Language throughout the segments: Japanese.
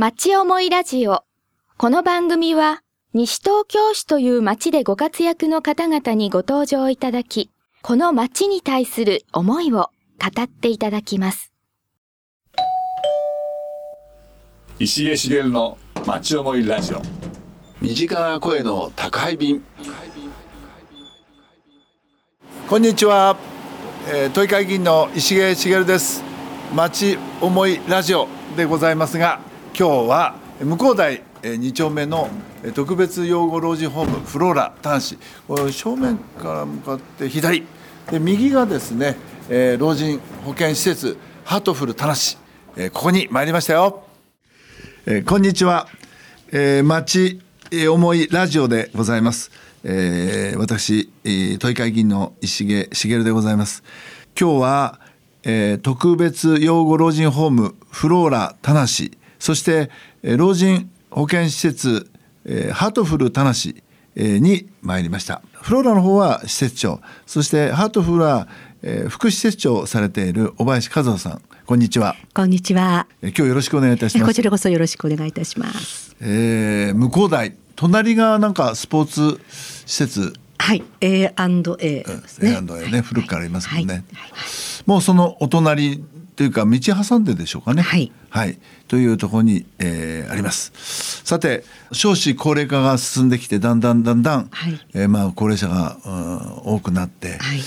町思いラジオ。この番組は、西東京市という町でご活躍の方々にご登場いただき、この町に対する思いを語っていただきます。石毛茂の町思いラジオ身近な声の宅配便こんにちは、えー、都議会議員の石毛茂です町思いラジオでございますが今日は向こう台2丁目の特別養護老人ホームフローラ端子。正面から向かって左。で右がですね、えー、老人保健施設ハートフル田無、えー、ここに参りましたよ、えー、こんにちは、えー、町思いラジオでございます、えー、私、都議会議員の石毛茂でございます。今日は、えー、特別養護老人ホームフローラ田無。そして、えー、老人保健施設、えー、ハートフル田無、えー、に参りました。フローラの方は施設長。そしてハートフルは、えー、副施設長をされている尾林和子さん。こんにちは。こんにちは。え今日よろしくお願いいたします。こちらこそよろしくお願いいたします。えー、向こう台隣がなんかスポーツ施設。はい。A&A ですね。A&A ね、古くからありますもんね、はい。はい、もうそのお隣というか道挟んででしょうかね。はい、はい、というところに、えー、あります。さて少子高齢化が進んできてだんだんだんだん、はい、えー、まあ高齢者が、うん、多くなって、はい、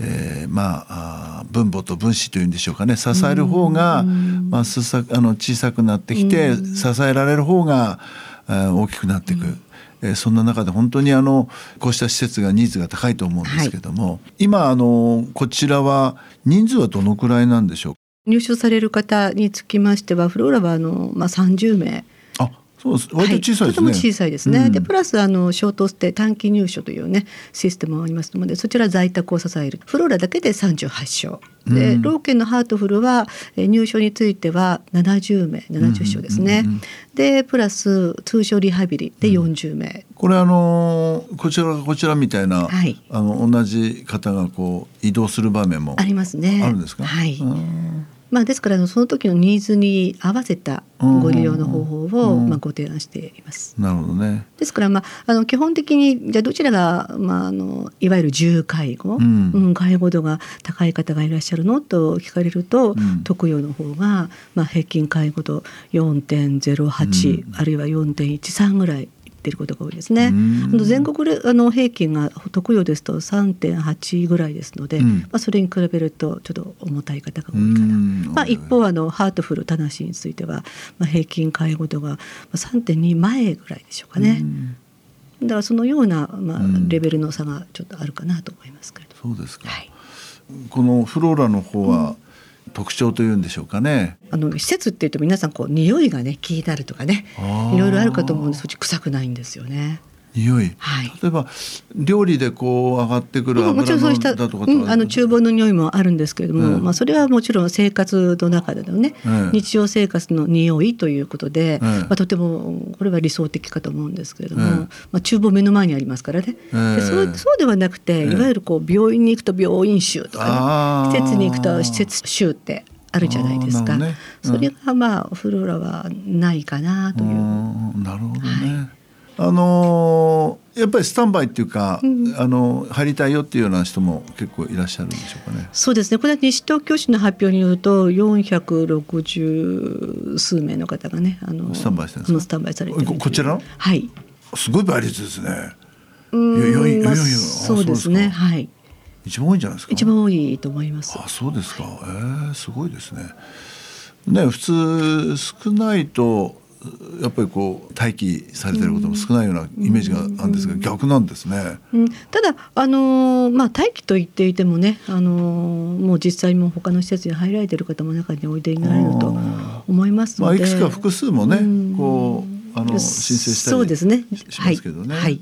えー、まあ分母と分子というんでしょうかね。支える方がまあすさあの小さくなってきて支えられる方が、えー、大きくなっていく。えー、そんな中で本当にあのこうした施設がニーズが高いと思うんですけども、はい、今あのこちらは人数はどのくらいなんでしょう入所される方につきましてはフローラはあの、まあ、30名。そうです。割と小さいですね、はい、とても小さいですね、うん、でプラスあのショートステイ短期入所というねシステムもありますのでそちら在宅を支える。フローラだけで38床。で、うん、老犬のハートフルは入所については70名70床ですね、うんうんうんうん、でプラス通所リハビリで40名、うん、これあのこちらこちらみたいな、はい、あの同じ方がこう移動する場面もありますね。あるんですか？はいまあ、ですからその時のニーズに合わせたご利用の方法をまあご提案しています。なるほどね。ですからまああの基本的にじゃどちらがまああのいわゆる重介護、うん、うん、介護度が高い方がいらっしゃるのと聞かれると、うん、特養の方がまあ平均介護度4.08、うん、あるいは4.13ぐらいっていることが多いですね。あの全国あの平均が特養ですと3.8ぐらいですので、うん、まあ、それに比べるとちょっと重たい方が多いかな。まあ、一方あのハートフルたなしについては、まあ、平均介護度が3.2前ぐらいでしょうかね。だからそのような、まあ、レベルの差がちょっとあるかなと思いますけれど。そうですか、はい、このフローラの方は、特徴というんでしょうかね。あの施設っていうと皆さんこう匂いがね気になるとかねいろいろあるかと思うんですうち臭くないんですよね。匂い、はい、例えば料理でこう上がってくる油のだとか、うん、あの厨房の匂いもあるんですけれども、まあ、それはもちろん生活の中でのね、日常生活の匂いということで、まあ、とてもこれは理想的かと思うんですけれども、まあ、厨房目の前にありますからね、でそうそうではなくていわゆるこう病院に行くと病院臭とかね、施設に行くと施設臭ってあるじゃないですか、ねうん、それがまあフローラはないかなという。なるほどね、はいあのー、やっぱりスタンバイっていうか、うん、あの入りたいよっていうような人も結構いらっしゃるんでしょうかね。そうですね。これは西東京市の発表によると460数名の方がね、あのスタンバイしてるスタンバイされてここちら？の？はい。すごい倍率ですね。うん、いやいやいやいや、そうですね。はい。一番多いんじゃないですか。一番多いと思います。あ、そうですか。はい、えー、すごいですね。ね、普通少ないとやっぱりこう待機されてることも少ないようなイメージがあるんですが、うん、逆なんですね。うん、ただあのー、まあ待機と言っていてもね、あのー、もう実際も他の施設に入られている方も中においでになられると思いますので、まあ、いくつか複数もね、こうあの申請したりしますけどね。はい、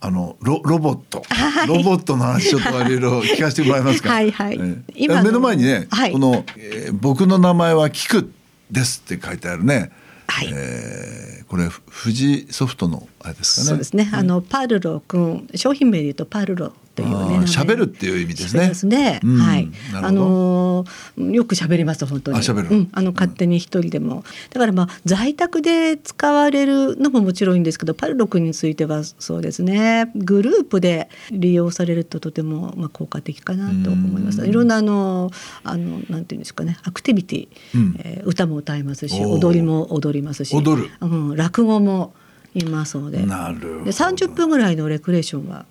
あのロロボット、はい、ロボットの話ちょっといろいろ聞かせてもらえますか？はいはい。えー、今目の前にね、はい、この、えー、僕の名前はキクですって書いてあるね。はい、えー、これ富士ソフトのあれですかね。そうですね。あのパルロ君商品名で言うとパルロっというね喋るっていう意味ですねすね。うんはい。あのーよく喋ります本当に。あ喋るうん。あの勝手に一人でも。だからまあ在宅で使われるのももちろんいいんですけど、パルロ君についてはそうですね。グループで利用されるととてもまあ効果的かなと思います。うんいろんなあのあのなんていうんですかね、アクティビティ、うんえー歌も歌いますし、踊りも踊りますし、踊るうん、落語もいますので。なるほどで30分ぐらいのレクレーションは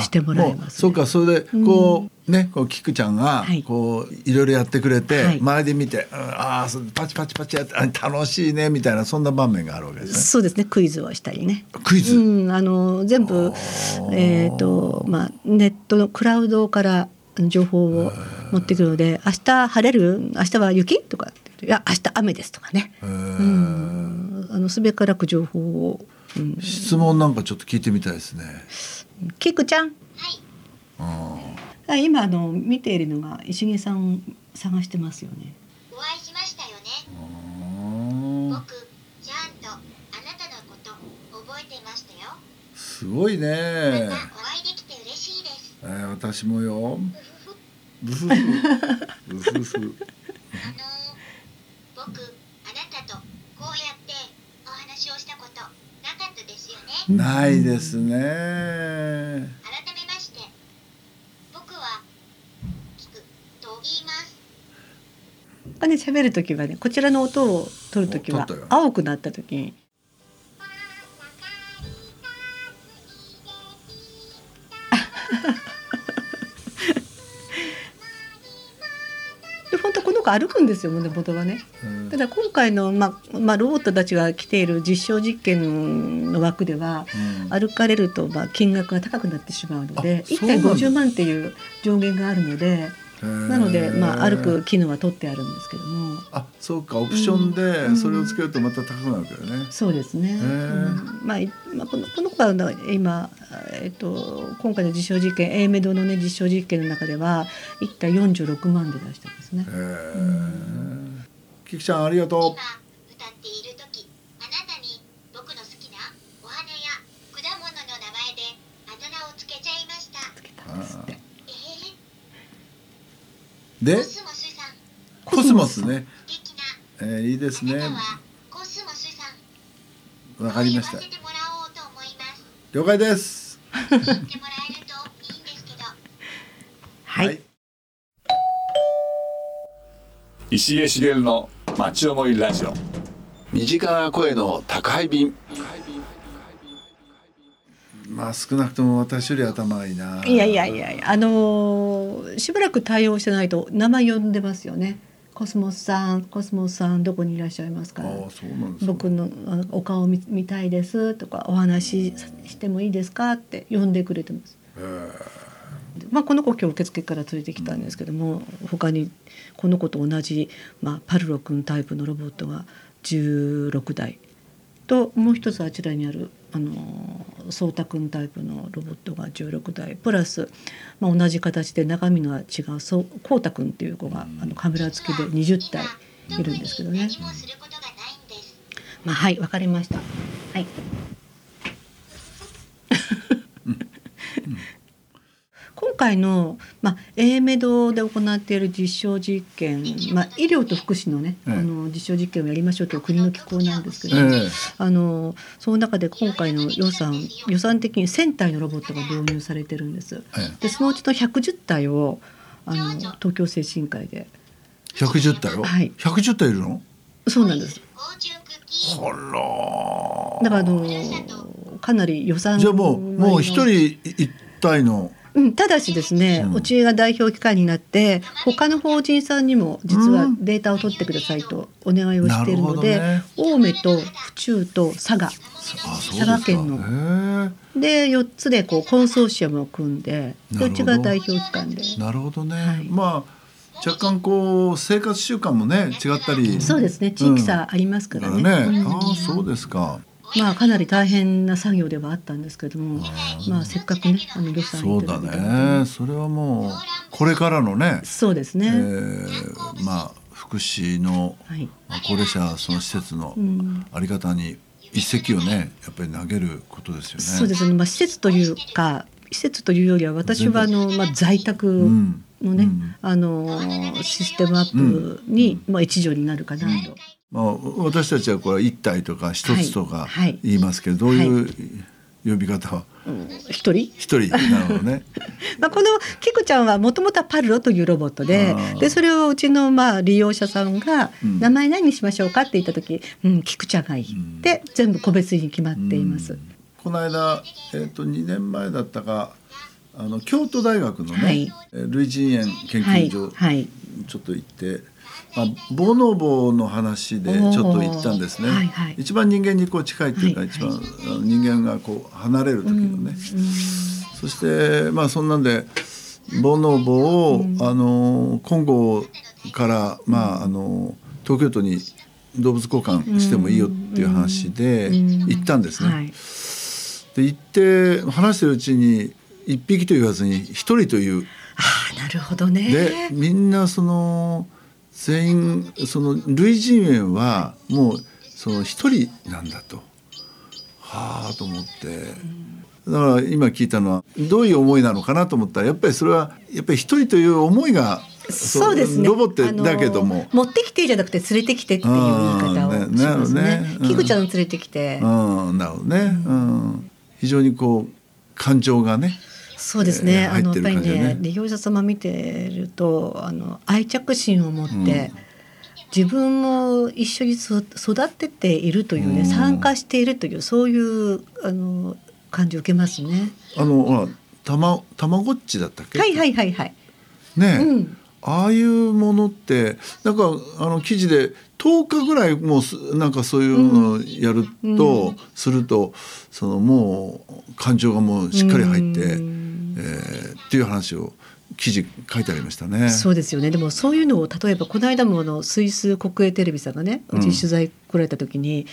してもらえます、ね、そうかそれでこう、ねこうキクちゃんがはい。こういろいろやってくれて、はい。周りで見て、うん、ああパチパチパチやってあ楽しいねみたいなそんな場面があるわけですね。そうですねクイズをしたりね。クイズ、うん、あの全部えっ、とまあネットのクラウドから情報を持ってくるので明日晴れる？明日は雪？とかいや明日雨ですとかね、うん、あのすべからく情報を、うん、質問なんかちょっと聞いてみたいですね。キクちゃん？ああ今あの見ているのが石毛さん探してますよねお会いしましたよねー僕ちゃんとあなたのこと覚えていましたよすごいまねた。お会いできて嬉しいですえー、私もよ。ブフフ。ブフフ。あのー、僕あなたとこうやってお話をしたことなかったですよねないですね。改めまして僕は聞くと言いますあね喋る時はねこちらの音を取る時は青くなった時。に で本当この子歩くんですよ胸元がね。うん。ただ今回の、まあまあ、ロボットたちが来ている実証実験の枠ではうん。歩かれるとまあ金額が高くなってしまうのであ1回そうなんだ。50万っていう上限があるのでなので、まあ、歩く機能は取ってあるんですけども。あそうかオプションでそれをつけるとまた高くなるからね、そうですね、うん。まあいまあ、このこの子は今、えっと、今回の実証実験 A メドの、ね、実証実験の中では1体46万で出してますね。へ。えキキちゃんありがと今歌っている時あなたに僕の好きなお花や果物の名前であだ名をつけちゃいましたうえあでー、コスモスね、えー、いいですね。わかりました。了解です。はい、石毛茂の町思いラジオ。身近な声の宅配便。まあ少なくとも私より頭がいいな。いやいやいやいやあのーしばらく対応してないと名前呼んでますよね。コスモスさん、コスモスさんどこにいらっしゃいますか？すか僕のお顔見見たいですとかお話ししてもいいですか？って呼んでくれてます。まあこの子今日受付から連れてきたんですけども、他にこの子と同じまあパルロ君タイプのロボットが16台ともう一つあちらにあるあのソータ君タイプのロボットが16台プラス、まあ、同じ形で中身のは違うそうコウタ君っていう子があのカメラ付きで20体いるんですけどね。まあはいわかりました。はい。回の、まあ、A メドで行っている実証実験、まあ、医療と福祉のね、ええ。あの実証実験をやりましょうという国の機構なんですけど、ええ。あのその中で今回の予算予算的に1,000体のロボットが導入されてるんです。えでそのうちの110体をあの東京精神科医で。え110体よ、はい。110体いるの？そうなんです。フォー。チュンクッキーあらだからあのかなり予算じゃあもうもう一人一体のうん、ただしですね、うん。うちが代表機関になって他の法人さんにも実はデータを取ってくださいとお願いをしているので、なる青梅と府中と佐賀。佐賀県の。ので4つでこうコンソーシアムを組んでなるほど。でうちが代表機関で。なるほどね、はい。まあ若干こう生活習慣もね違ったり。そうですね。地域差ありますからね,、うん。ああそうですかまあかなり大変な作業ではあったんですけどもまあせっかくねあの予算そうだね。それはもうこれからのね、えそうですね、ーまあ福祉のはい、まあ高齢者その施設のうん。あり方に一石をねやっぱり投げることですよね。そうですね、まあ、施設というか施設というよりは私はあの、まあ、在宅うんのね、うん。あのシステムアップに、まあ、一助になるかなと。まあ、私たちはこれ一体とか一つとかはい。はい言いますけど、どういう呼び方は一人？一人。なるほどね。まあ、このキクちゃんはもともとはパルロというロボットででそれをうちのまあ利用者さんがうん「名前何にしましょうか?」って言った時「うん、キクちゃんがいい」で全部個別に決まっています。この間、えっ、と2年前だったかあの京都大学のね、はい。えー類人猿研はい。究所、はい。ちょっと行って、まあ、ボノボの話でちょっと行ったんですね。はいはい。一番人間にこう近いっていうか、はい一番、あの人間がこう離れる時のね、そしてまあそんなんでボノボを、あのコンゴからまああの東京都に動物交換してもいいよっていう話で行ったんですね。はい。で行って話してるうちに一匹と言わずに一人という。ああなるほどね。でみんなその全員その類人猿はもうその一人なんだと。はあと思って。だから今聞いたのはどういう思いなのかなと思ったらやっぱりそれはやっぱり一人という思いがそうですね。ロボってだけども。持ってきてじゃなくて連れてきてっていう言い方をしますね。キクちゃんを連れてきて。うんなるほどね、うん、非常にこう感情がねそうですね。えーあのやっぱりねね、利用者様見てると、あの愛着心を持って。自分も一緒にそ育てているというね、うん参加しているというそういうあの感じを受けますね。あのたまたまごっちだったっけ？はいはいはいはい。ねえ、うんああいうものってなんかあの記事で10日ぐらいもうすなんかそういうのをやると、するとそのもう感情がもうしっかり入って、えーっていう話を記事書いてありましたね。そうですよね。でもそういうのを例えばこの間もあのスイス国営テレビさんがね、うちに取材来られた時に、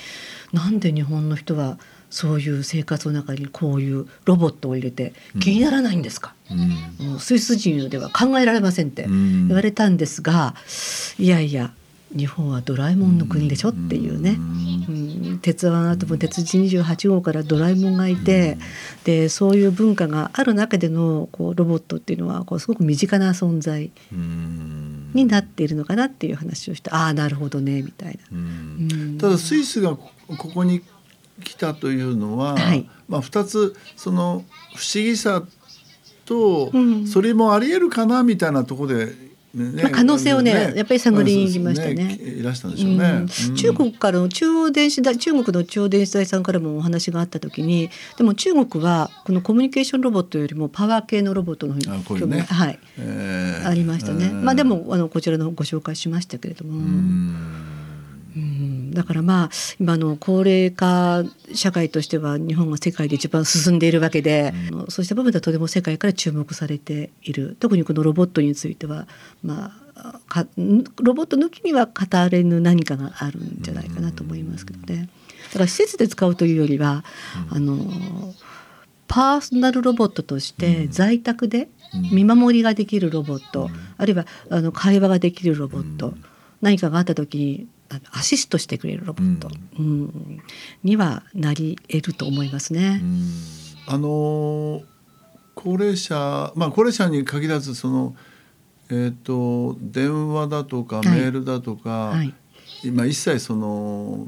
なんで日本の人はそういう生活の中にこういうロボットを入れて気にならないんですか？うんスイス人では考えられませんってうん言われたんですが、いやいや日本はドラえもんの国でしょっていうね。うん、鉄腕アトム鉄人28号からドラえもんがいて、でそういう文化がある中でのこうロボットっていうのはこうすごく身近な存在うん。になっているのかなっていう話をして、ああなるほどねみたいな。ただスイスがこここに来たというのは、はい。まあ、2つその不思議さと、うん。それもありえるかなみたいなところで、ね。まあ可能性をねやっぱり探りに行きましたね。そうです。いらしたんでしょうね。うん。うん。中国からの中央電子大中国の中央電子大さんからもお話があった時にでも中国はこのコミュニケーションロボットよりもパワー系のロボットの方に興味がはい、えー。ありましたね。うんまあでもあのこちらのご紹介しましたけれども。うん。うんだからまあ今の高齢化社会としては日本が世界で一番進んでいるわけで、そうした部分ではとても世界から注目されている。特にこのロボットについてはまあかロボット抜きには語れぬ何かがあるんじゃないかなと思いますけどね。だから施設で使うというよりは、あのパーソナルロボットとして在宅で見守りができるロボット、あるいはあの会話ができるロボット、何かがあった時にあのアシストしてくれるロボット、うん。にはなり得ると思いますね。あのー高齢者まあ高齢者に限らずそのえっ、と電話だとかはい。メールだとか、はい。今一切その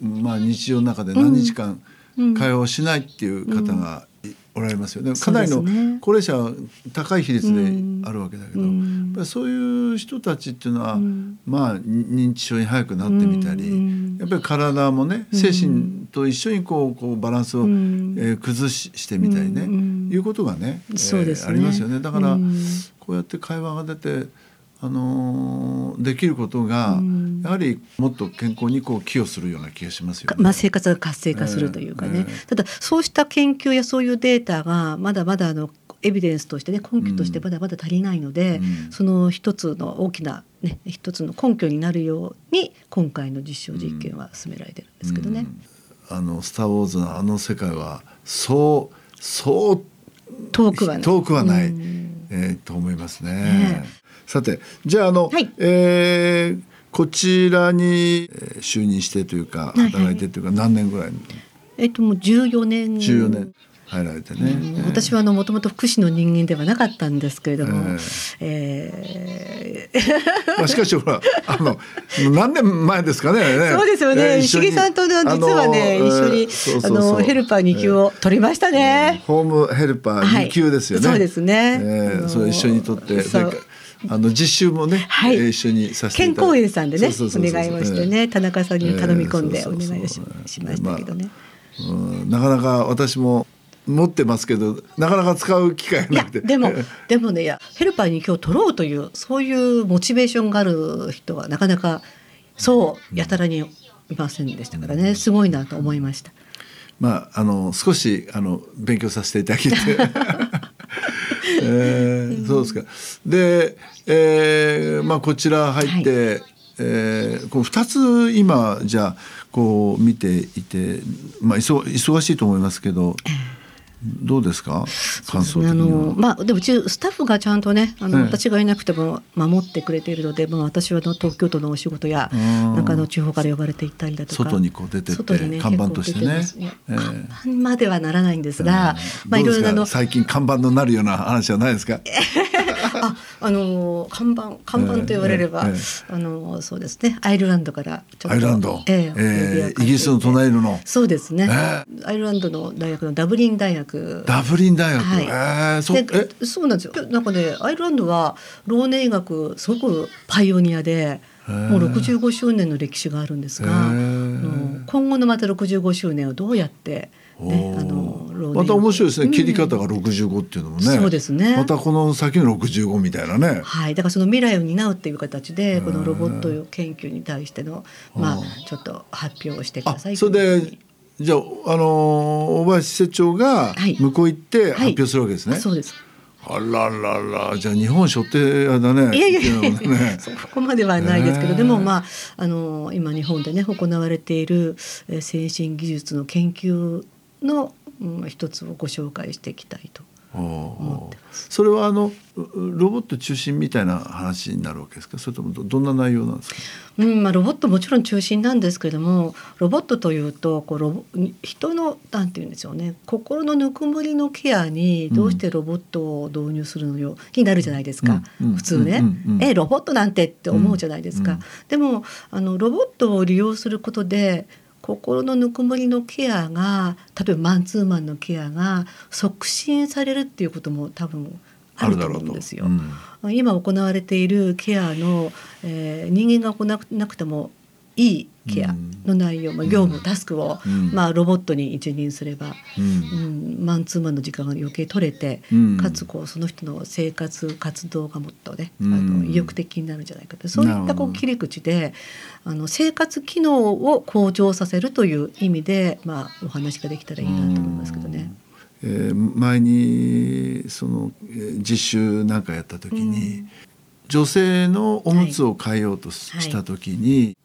まあ日常の中で何日間うん。会話をしないっていう方がいおられますよね。かなりの高齢者は高い比率でうん。あるわけだけど、うん。やっぱりそういう人たちっていうのは、うん。まあ認知症に早くなってみたり、うん。やっぱり体もね精神と一緒にこうこうバランスを、うん。えー崩ししてみたいね、うん。いうことがね、えーねありますよね。だから、うん。こうやって会話が出て、あのーできることが、うん。やはりもっと健康にこう寄与するような気がしますよね。まあ、生活が活性化するというかね、ええ。ただそうした研究やそういうデータがまだまだあのエビデンスとしてね根拠としてまだまだ足りないので、うん。その一つの大きな、ね、一つの根拠になるように今回の実証実験は進められてるんですけどね。うん。あの「スター・ウォーズ」のあの世界はそうそう遠くはない。遠くはない、うんえーと思いますね。ね。さてじゃああの、はい。えーこちらにえー就任してというかいはい働いてというか何年ぐらい、えっともう14年。14年入られてね。うん私はあのもともと福祉の人間ではなかったんですけれども、ええーまあしかしほらあの何年前ですかね。そうですよね。石毛さんとね実はね、一緒にあのヘルパー2級を取りましたね。ホームヘルパー2級ですよね。はいそうですねえーそれ一緒に取って、あの実習もね、はいえー一緒にさせてい健。康園さんでねお願いをしてね、田中さんに頼み込んでえーお願いをしましたけどね。うんなかなか私も持ってますけど、なかなか使う機会なくて。でもでもねヘルパーに今日取ろうというそういうモチベーションがある人はなかなかそうやたらにいませんでしたからねすごいなと思いました。まああの少しあの勉強させていただきて。えーそうですか。で、えーまあこちら入って、えーこう二つ今じゃあこう見ていて、まあ忙忙しいと思いますけど、どうですか？感想的あには。のまあでもうちスタッフがちゃんとねあの、ええ。私がいなくても守ってくれているので、まあ、私はあの東京都のお仕事やうん。なんかあの地方から呼ばれて行ったりだとか外にこう出てってね看板としてね。結構出てますいやええ。看板まではならないんですが、まあいろいろな最近看板のなるような話はないですか？ああの看板看板と言われれば、えええあのそうですね。アイルランドからちょっとアイルランド、えええーイギリスの隣のそうですね、え。アイルランドの大学のダブリン大学ダブリン大学？はい。えーそえでそうなんですよ。なんかねアイルランドは老年医学すごくパイオニアでもう65周年の歴史があるんですが、今後のまた65周年をどうやって、ね、あのまた面白いですね、うん。切り方が65っていうのもね。そうですね。またこの先の65みたいなね。はい、だからその未来を担うっていう形でこのロボット研究に対してのまあちょっと発表をしてくだあさいそれでじゃあ、あのー大林施設長がはい。向こう行って発はい。表するわけですね、あそうです。あららら。じゃあ日本書店だね。いやいやいや。ね。そこまではないですけど、へーでもまああの今日本でね行われているえー先進技術の研究の、うん、一つをご紹介していきたいと思ってます。それはあのうロボット中心みたいな話になるわけですか？それともどどんな内容なんですか？うんまあ、ロボットもちろん中心なんですけどもロボットというとこうロボ人のなんていうんでしょうね。心のぬくもりのケアにどうしてロボットを導入するのよ、になるじゃないですか、うんうん普通ね、うんえロボットなんてって思うじゃないですか、でもあのロボットを利用することで心のぬくもりのケアが例えばマンツーマンのケアが促進されるっていうことも多分あると思うんですよ。うん今行われているケアの、えー人間が行わなくてもいいケアの内容、まあ、業務、タスクを、うん。まあ、ロボットに一任すれば、ううん。ん、マンツーマンの時間が余計取れて、うん。かつこうその人の生活活動がもっとね、うん。あの意欲的になるんじゃないかと。そういったこう切り口であの生活機能を向上させるという意味で、まあ、お話ができたらいいなと思いますけどね。えー前にその、えー実習なんかやった時に、女性のおむつを変えようとし,、はい。た時に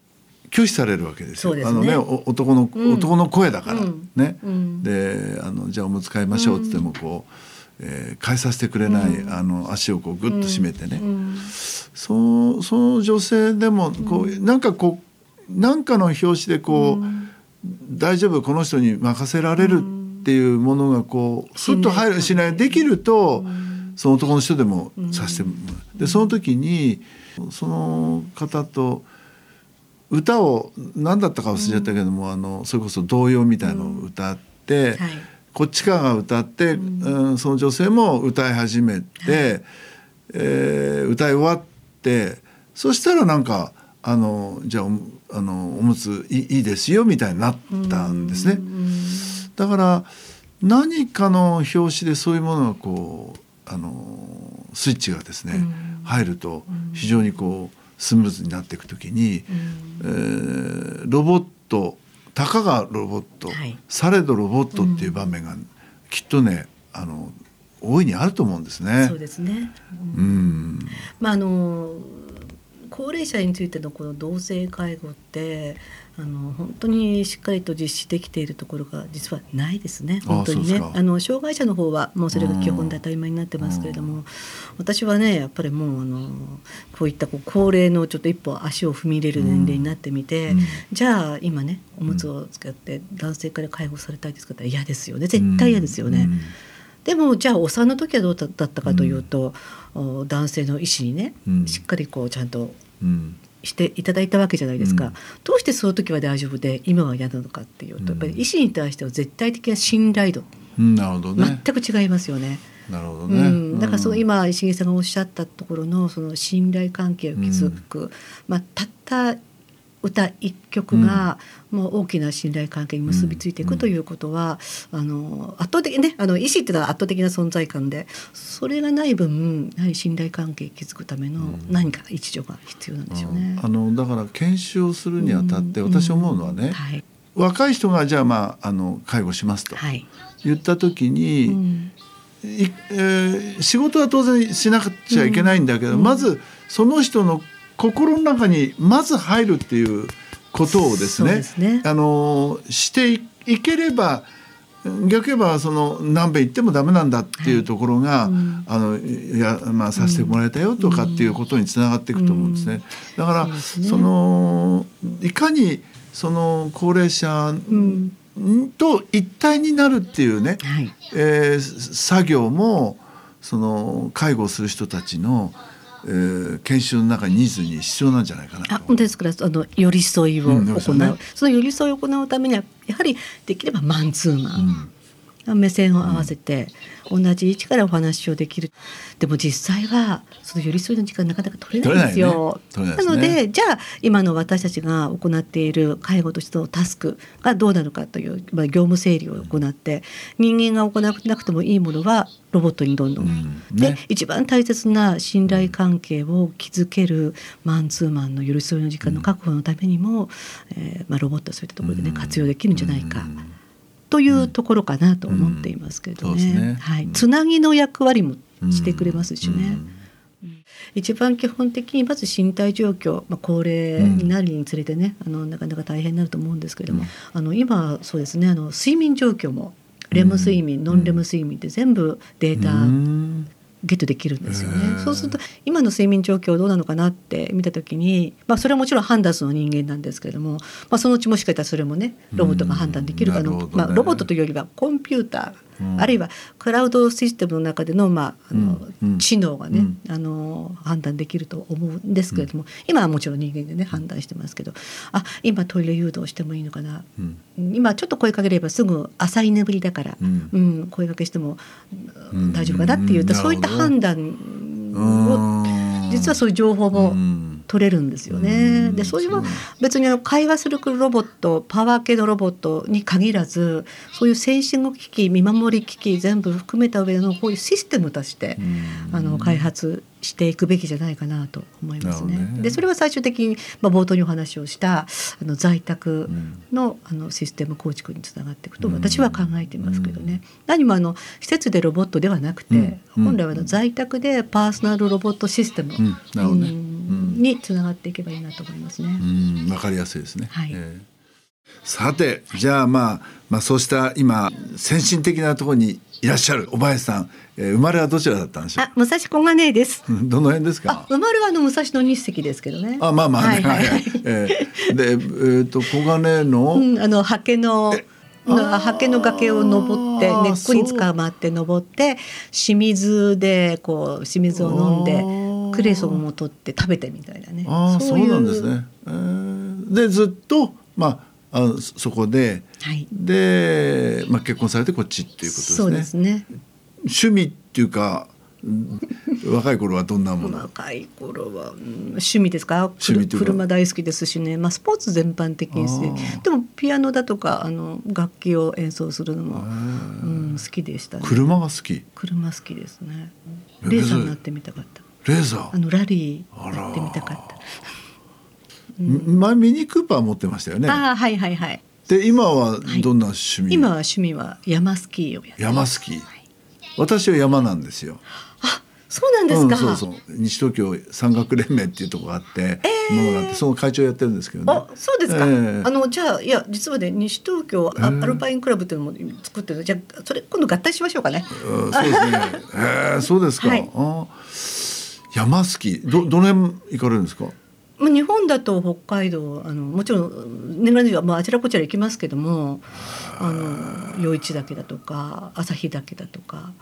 拒否されるわけですよ。すね。あのねお男の、うん。男の声だから、うん。ね。うん。であのじゃあおむつ変えましょうっつってもこう、えー変えさせてくれない、うん。あの足をこうグッと締めてね、うん。そその女性でもこう、なんかこうなんかの表紙でこう、大丈夫この人に任せられるっていうものがこうスッと入るしないできると、その男の人でもさせてもらう。でその時にその方と歌を何だったか忘れちゃったけども、あのそれこそ童謡みたいのを歌って、はい。こっち側が歌って、うん。その女性も歌い始めて、えー歌い終わってそしたらなんかあのじゃあおあのおむついいいですよみたいになったんですね。だから何かの表紙でそういうものがこうあのスイッチがですね、入ると非常にこうスムーズになっていくときに、えーロボットたかがロボット、はい。されどロボットっていう場面がきっとねあの大いにあると思うんですね。そうですね、うん。まああの高齢者についてのこの同性介護ってあの本当にしっかりと実施できているところが実はないですね。あ本当にね。あの障害者の方はもうそれが基本で当たり前になってますけれども私はねやっぱりもうあのこういったこう高齢のちょっと一歩足を踏み入れる年齢になってみて、うん。じゃあ今ねおむつを使って男性から介護されたいですかって嫌ですよね。絶対嫌ですよね。うんでもじゃあお産の時はどうだったかというと、お男性の医師にね、うん。しっかりこうちゃんとうん。していただいたわけじゃないですか、うん。どうしてその時は大丈夫で今は嫌なのかっていうと、うん。やっぱり医師に対しては絶対的な信頼度、うん。なるほどね。全く違いますよね。なるほどね。うん、だからそのうん今石毛さんがおっしゃったところのその信頼関係を築く、まあ、たった歌一曲がもう大きな信頼関係に結びついていくということは、あの圧倒的ねあの医師っていうのは圧倒的な存在感でそれがない分やはり信頼関係を築くための何か一助が必要なんですよね。あのだから研修をするにあたって私思うのはね、はい、若い人がじゃあまああの介護しますとはい。言った時に、うん。いえー仕事は当然しなくちゃいけないんだけど、まずその人の心の中にまず入るっていうことをですねね。あのしていいければ逆言えばその南米行ってもダメなんだっていうところが、うんあのいやまあさせてもらえたよとかっていうことにつながっていくと思うんですね。だからね。そのいかにその高齢者と一体になるっていうね、はい。えー作業もその介護する人たちの、えー研修の中にニーズに必要なんじゃないかなと。あ本当ですか？らあの寄り添いを行う、うんね。その寄り添いを行うためにはやはりできればマンツーマン、目線を合わせて、同じ位置からお話をできる。でも実際はその寄り添いの時間なかなか取れないんですよ。取れないね。なのですね。でじゃあ今の私たちが行っている介護としてのタスクがどうなのかという、まあ、業務整理を行って人間が行わなくてもいいものはロボットにどんどん、うん。でね。一番大切な信頼関係を築けるマンツーマンの寄り添いの時間の確保のためにも、えーまあ、ロボットはそういったところでね、うん。活用できるんじゃないか、うんというところかなと思っていますけれどね,、はい、うん。つなぎの役割もしてくれますしね。うん。一番基本的にまず身体状況、まあ、高齢になるにつれてね、あのなかなか大変になると思うんですけれども、あの今そうですねあの睡眠状況もレム睡眠、ノンレム睡眠って全部データ、うんゲットできるんですよね。そうすると今の睡眠状況どうなのかなって見た時に、まあ、それはもちろん判断する人間なんですけれども、まあ、そのうちもしかしたらそれもねロボットが判断できるかの、ね。まあ、ロボットというよりはコンピューター、うん。あるいはクラウドシステムの中での,、まああのうん。うん。知能がね、うん。あの判断できると思うんですけれども、今はもちろん人間でね判断してますけどあ今トイレ誘導してもいいのかな、うん。今ちょっと声かければすぐ浅い眠りだから、うん。うん、声かけしても、うん。大丈夫かなっていうと、うん。そういった判断をうん。実はそういう情報もうん取れるんですよね。うんでそれは別にあの会話するロボットパワー系のロボットに限らずそういう先進護機器見守り機器全部含めた上のこういうシステムとして、あの開発していくべきじゃないかなと思いますね。ね。でそれは最終的に、まあ、冒頭にお話をしたあの在宅の,、あのシステム構築につながっていくと私は考えていますけどね、何もあの施設でロボットではなくて、うん。本来は在宅でパーソナルロボットシステム、うん。なるほどねにつながっていけばいいなと思いますね。うん、わかりやすいですね。はいえーさて、じゃあまあまあそうした今先進的なところにいらっしゃる小林さん、えー生まれはどちらだったんでしょう？あ、。武蔵小金です。う んどの辺ですあか、。生まれはあの武蔵野日赤ですけどね。あ、まあまあね、はいはいはい。えーで、えっ、と小金の、うん、あの刷毛のあーの崖を登って根っこに捕まって登って清水でこう清水を飲んあでークレソンを取って食べてみたいなね。ああそういなんですね。えーでずっとまああのそそこではい。で、まあ、結婚されてこっちっていうことですね。そうですね。趣味っていうかうん若い頃はどんなもの、若い頃は、うん趣味ですか？趣味車大好きですしね、まあ、スポーツ全般的にでもピアノだとかあの楽器を演奏するのも、うん、好きでしたね。車が好き。車好きですね。えレーサーになってみたかったレーザー。あのラリーやってみたかった。ん 前ミニクーパー持ってましたよね。ああはいはいはい。で今はどんな趣味、今は趣味は山スキーをやって山スキー、私は山なんですよ。そうなんですか。うんそうそう。西東京山岳連盟っていうところがあって、ものがあってその会長やってるんですけどね。あ、そうですか。ええ。あのじゃあいや実はね西東京ア,、アルパインクラブっていうのも作ってる。じゃあそれ今度合体しましょうかね。うんそうですね。へ えそうですか、はい。あ山スキーどどの辺行かれるんですか？まあ日本だと北海道あのもちろん年がら年中まああちらこちら行きますけども、あの余市岳だとか旭岳だとか。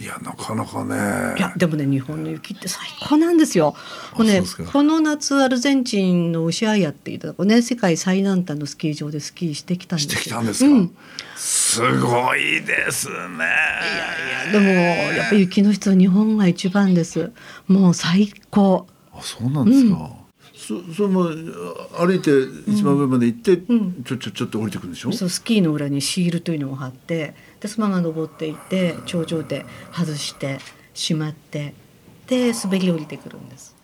いやなかなかね。いやでもね日本の雪って最高なんですよ。もうねそうですか。この夏アルゼンチンのウシアイアっていうとこね世界最南端のスキー場でスキーしてきたんです。よ。してきたんですか、うん。すごいですね。でもやっぱり雪の質は日本が一番です。もう最高。あそうなんですか、そそれも歩いて一番上まで行って、ん。ちょちょちょっと降りてくるんでしょ、そうスキーの裏にシールというのを貼ってでスマが登っていって頂上で外してしまってで滑り降りてくるんです。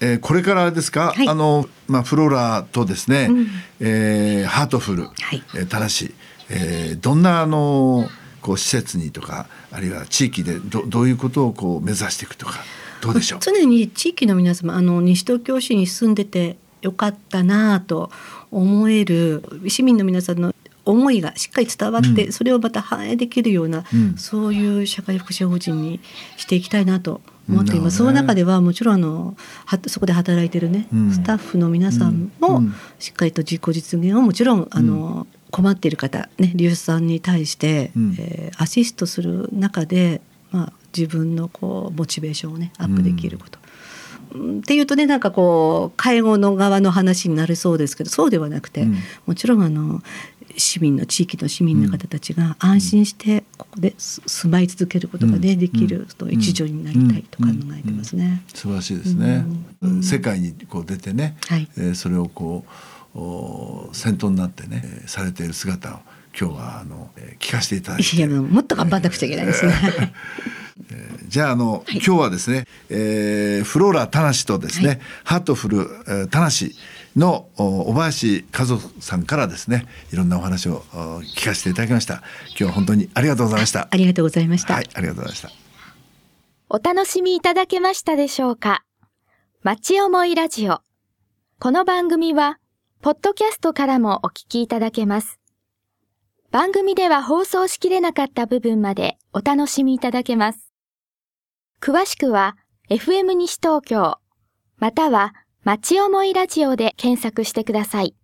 えーこれからですか、はいあのまあフローラとですね、うんえーハートフル、いえーただし、えーどんなあのこう施設にとかあるいは地域でどどういうことをこう目指していくとかどうでしょう？常に地域の皆様あの西東京市に住んでてよかったなぁと思える市民の皆さんの思いがしっかり伝わって、うん。それをまた反映できるような、うん。そういう社会福祉法人にしていきたいなと思っています。ね。の中ではもちろんあのはそこで働いてるね、うん。スタッフの皆さんもうん。しっかりと自己実現をもちろんあの、困っている方ね利用者さんに対して、うん。えーアシストする中で、まあ、自分のこうモチベーションをねアップできること。うん。っていうとねなんかこう介護の側の話になりそうですけどそうではなくて、うん。もちろんあの市民の地域の市民の方たちが安心してここです住まい続けることがね、うん。できるうん。一助になりたいと考えてますね。素晴らしいですね、うん。世界にこう出てね、はい。えーそれをこうお先頭になってね、えーされている姿を今日はあの、えー聞かせていただいて。いやもっと頑張らなくちゃいけないですね。じゃああの、今日はですね、えーフローラ・タナシとですね、はい。ハートフル、えー、タナシのお小林和夫さんからですねいろんなお話をお聞かせていただきました今日は本当にありがとうございましたありがとうございました。はいありがとうございましたお楽しみいただけましたでしょうか？町思いラジオ。この番組は、ポッドキャストからもお聞きいただけます。番組では放送しきれなかった部分までお楽しみいただけます。詳しくは、FM 西東京、または、町思いラジオで検索してください。